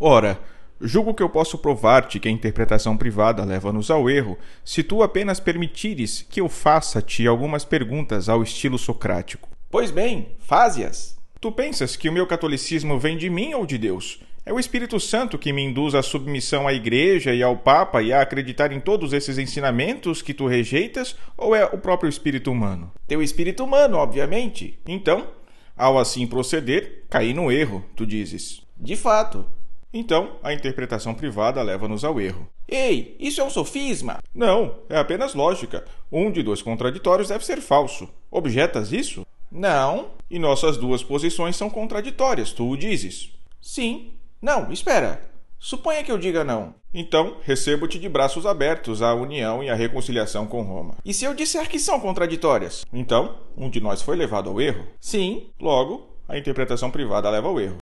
Ora, julgo que eu posso provar-te que a interpretação privada leva-nos ao erro, se tu apenas permitires que eu faça-te algumas perguntas ao estilo socrático. Pois bem, faze-as. Tu pensas que o meu catolicismo vem de mim ou de Deus? É o Espírito Santo que me induz à submissão à Igreja e ao Papa e a acreditar em todos esses ensinamentos que tu rejeitas, ou é o próprio espírito humano? Teu espírito humano, obviamente. Então, ao assim proceder, caí no erro, tu dizes. De fato. Então, a interpretação privada leva-nos ao erro. Ei, isso é um sofisma? Não, é apenas lógica. Um de dois contraditórios deve ser falso. Objetas isso? Não. E nossas duas posições são contraditórias, tu o dizes. Sim, não, espera. Suponha que eu diga não. Então, recebo-te de braços abertos a união e a reconciliação com Roma. E se eu disser que são contraditórias? Então, um de nós foi levado ao erro? Sim. Logo, a interpretação privada leva ao erro.